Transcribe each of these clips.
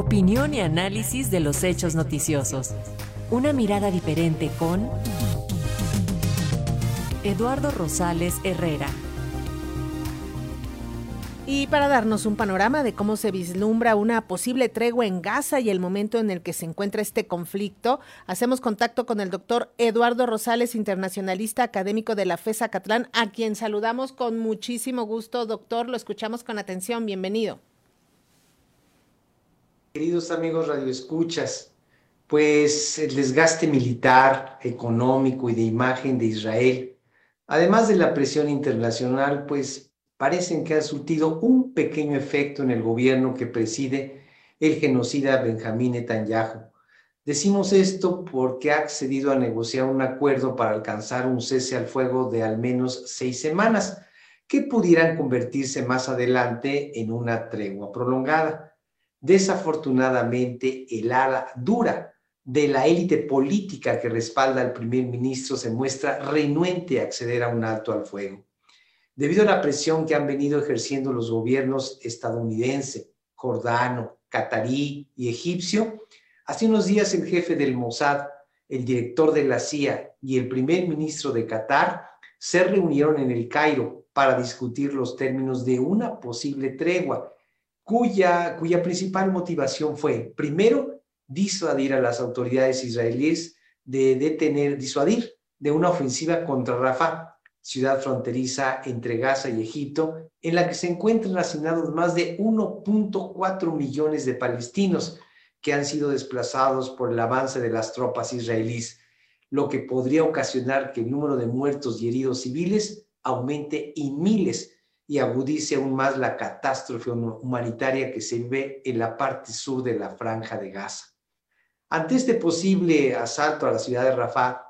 Opinión y análisis de los hechos noticiosos. Una mirada diferente con Eduardo Rosales Herrera. Y para darnos un panorama de cómo se vislumbra una posible tregua en Gaza y el momento en el que se encuentra este conflicto, hacemos contacto con el doctor Eduardo Rosales, internacionalista académico de la FESA Catlán, a quien saludamos con muchísimo gusto. Doctor, lo escuchamos con atención. Bienvenido. Queridos amigos radioescuchas, pues el desgaste militar, económico y de imagen de Israel, además de la presión internacional, pues parecen que ha surtido un pequeño efecto en el gobierno que preside el genocida Benjamín Netanyahu. Decimos esto porque ha accedido a negociar un acuerdo para alcanzar un cese al fuego de al menos seis semanas, que pudieran convertirse más adelante en una tregua prolongada. Desafortunadamente, el ala dura de la élite política que respalda al primer ministro se muestra renuente a acceder a un alto al fuego. Debido a la presión que han venido ejerciendo los gobiernos estadounidense, jordano, catarí y egipcio, hace unos días el jefe del Mossad, el director de la CIA y el primer ministro de Qatar se reunieron en el Cairo para discutir los términos de una posible tregua, cuya, principal motivación fue, primero, disuadir a las autoridades israelíes de detener, disuadir de una ofensiva contra Rafah, ciudad fronteriza entre Gaza y Egipto, en la que se encuentran asignados más de 1.4 millones de palestinos que han sido desplazados por el avance de las tropas israelíes, lo que podría ocasionar que el número de muertos y heridos civiles aumente en miles y agudice aún más la catástrofe humanitaria que se vive en la parte sur de la franja de Gaza. Ante este posible asalto a la ciudad de Rafah,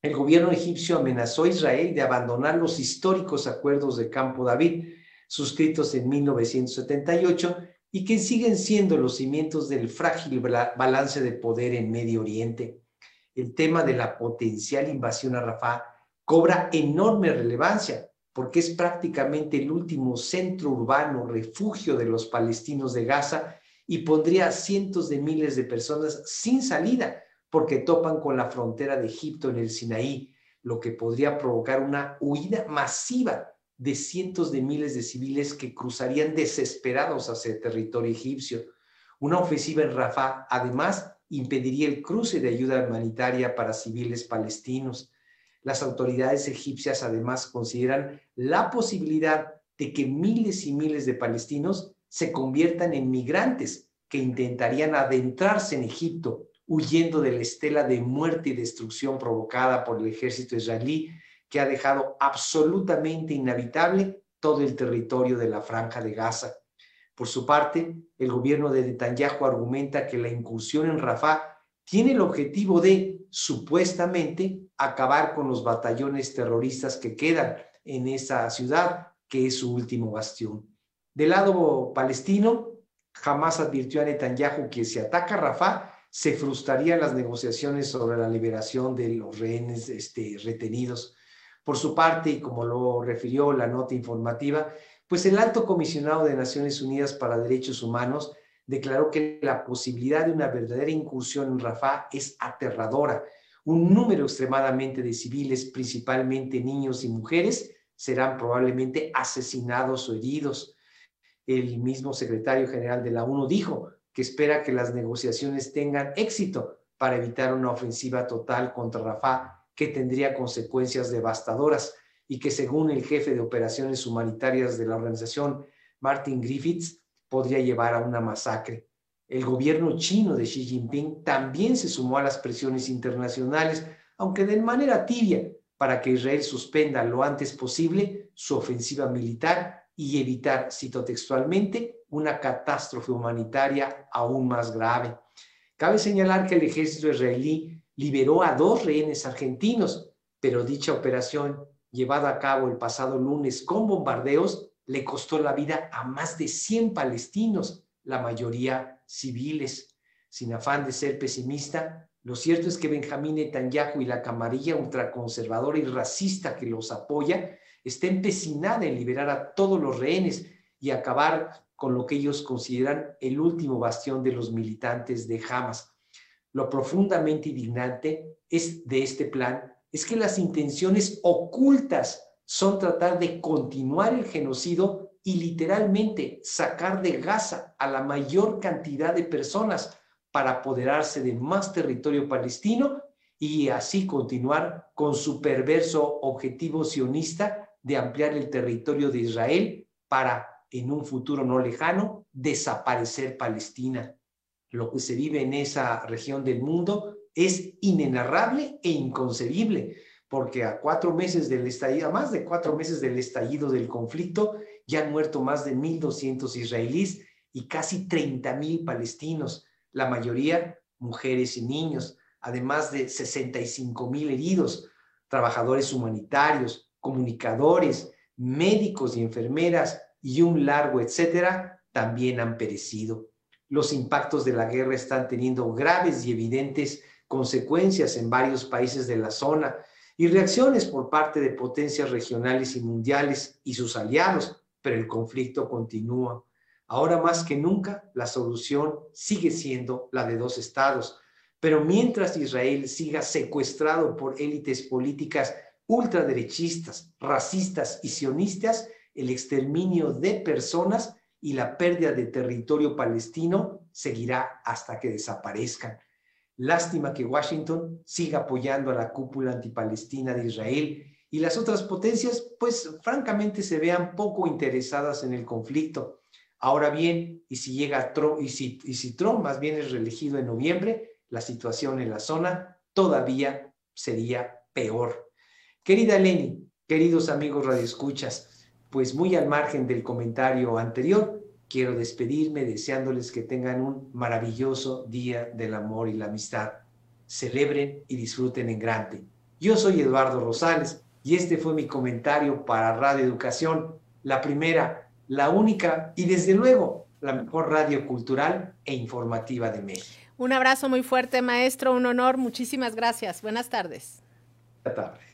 el gobierno egipcio amenazó a Israel de abandonar los históricos acuerdos de Campo David, suscritos en 1978, y que siguen siendo los cimientos del frágil balance de poder en Medio Oriente. El tema de la potencial invasión a Rafah cobra enorme relevancia porque es prácticamente el último centro urbano, refugio de los palestinos de Gaza y pondría a cientos de miles de personas sin salida porque topan con la frontera de Egipto en el Sinaí, lo que podría provocar una huida masiva de cientos de miles de civiles que cruzarían desesperados hacia el territorio egipcio. Una ofensiva en Rafah, además, impediría el cruce de ayuda humanitaria para civiles palestinos. Las autoridades egipcias además consideran la posibilidad de que miles y miles de palestinos se conviertan en migrantes que intentarían adentrarse en Egipto huyendo de la estela de muerte y destrucción provocada por el ejército israelí que ha dejado absolutamente inhabitable todo el territorio de la franja de Gaza. Por su parte, el gobierno de Netanyahu argumenta que la incursión en Rafah tiene el objetivo de, supuestamente, acabar con los batallones terroristas que quedan en esa ciudad, que es su último bastión. Del lado palestino, jamás advirtió a Netanyahu que si ataca Rafah, se frustrarían las negociaciones sobre la liberación de los rehenes este, retenidos. Por su parte, y como lo refirió la nota informativa, pues el alto comisionado de Naciones Unidas para Derechos Humanos declaró que la posibilidad de una verdadera incursión en Rafah es aterradora. Un número extremadamente de civiles, principalmente niños y mujeres, serán probablemente asesinados o heridos. El mismo secretario general de la ONU dijo, que espera que las negociaciones tengan éxito para evitar una ofensiva total contra Rafah que tendría consecuencias devastadoras y que según el jefe de operaciones humanitarias de la organización, Martin Griffiths, podría llevar a una masacre. El gobierno chino de Xi Jinping también se sumó a las presiones internacionales, aunque de manera tibia, para que Israel suspenda lo antes posible su ofensiva militar y evitar, cito textualmente, una catástrofe humanitaria aún más grave. Cabe señalar que el ejército israelí liberó a dos rehenes argentinos, pero dicha operación, llevada a cabo el pasado lunes con bombardeos, le costó la vida a más de 100 palestinos, la mayoría civiles. Sin afán de ser pesimista, lo cierto es que Benjamín Netanyahu y la camarilla ultraconservadora y racista que los apoya está empecinada en liberar a todos los rehenes y acabar con lo que ellos consideran el último bastión de los militantes de Hamas. Lo profundamente indignante es de este plan es que las intenciones ocultas son tratar de continuar el genocidio y literalmente sacar de Gaza a la mayor cantidad de personas para apoderarse de más territorio palestino y así continuar con su perverso objetivo sionista de ampliar el territorio de Israel para, en un futuro no lejano, desaparecer Palestina. Lo que se vive en esa región del mundo es inenarrable e inconcebible, porque a cuatro meses del estallido, a más de cuatro meses del estallido del conflicto, ya han muerto más de 1.200 israelíes y casi 30.000 palestinos, la mayoría mujeres y niños, además de 65.000 heridos, trabajadores humanitarios, comunicadores, médicos y enfermeras y un largo etcétera, también han perecido. Los impactos de la guerra están teniendo graves y evidentes consecuencias en varios países de la zona y reacciones por parte de potencias regionales y mundiales y sus aliados, pero el conflicto continúa. Ahora más que nunca, la solución sigue siendo la de dos estados. Pero mientras Israel siga secuestrado por élites políticas ultraderechistas, racistas y sionistas, el exterminio de personas y la pérdida de territorio palestino seguirá hasta que desaparezcan. Lástima que Washington siga apoyando a la cúpula antipalestina de Israel y las otras potencias, pues francamente se vean poco interesadas en el conflicto. Ahora bien, y si llega Trump, y si, y si Trump más bien es reelegido en noviembre, la situación en la zona todavía sería peor. Querida Lenny, queridos amigos radioescuchas, pues muy al margen del comentario anterior, quiero despedirme deseándoles que tengan un maravilloso día del amor y la amistad. Celebren y disfruten en grande. Yo soy Eduardo Rosales y este fue mi comentario para Radio Educación, la primera, la única y desde luego la mejor radio cultural e informativa de México. Un abrazo muy fuerte, maestro, un honor, muchísimas gracias. Buenas tardes. Buenas tardes.